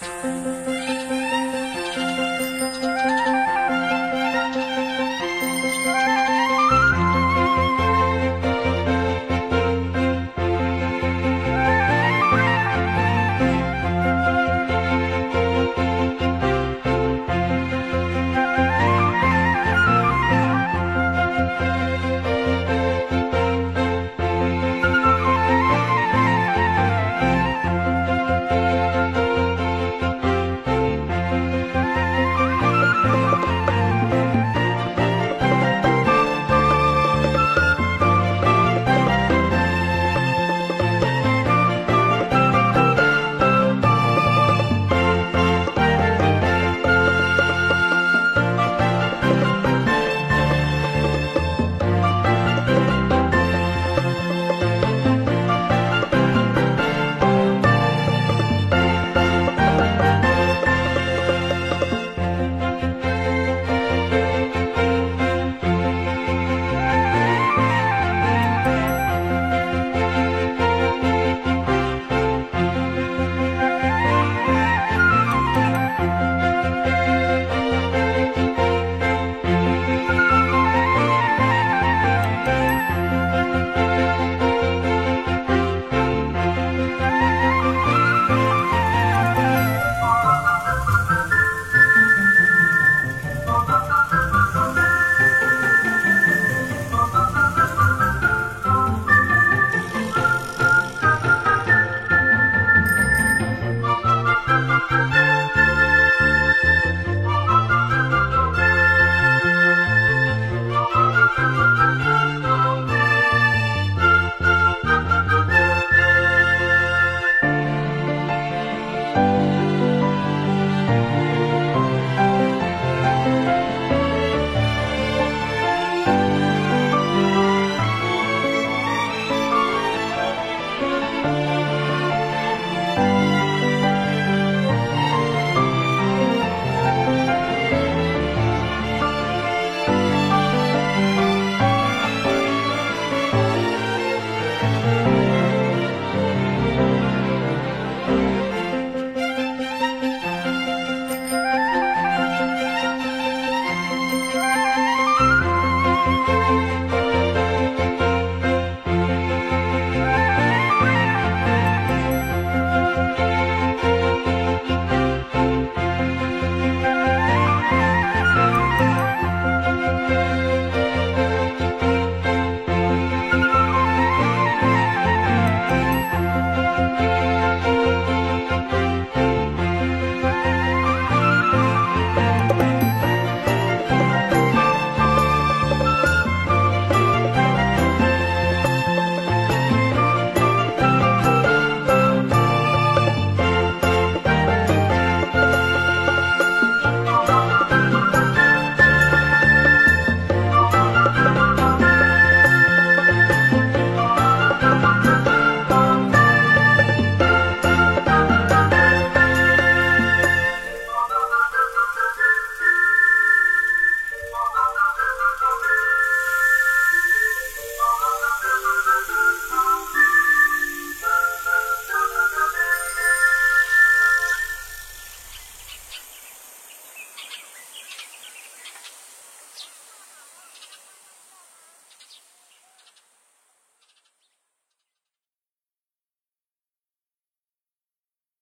导航到天。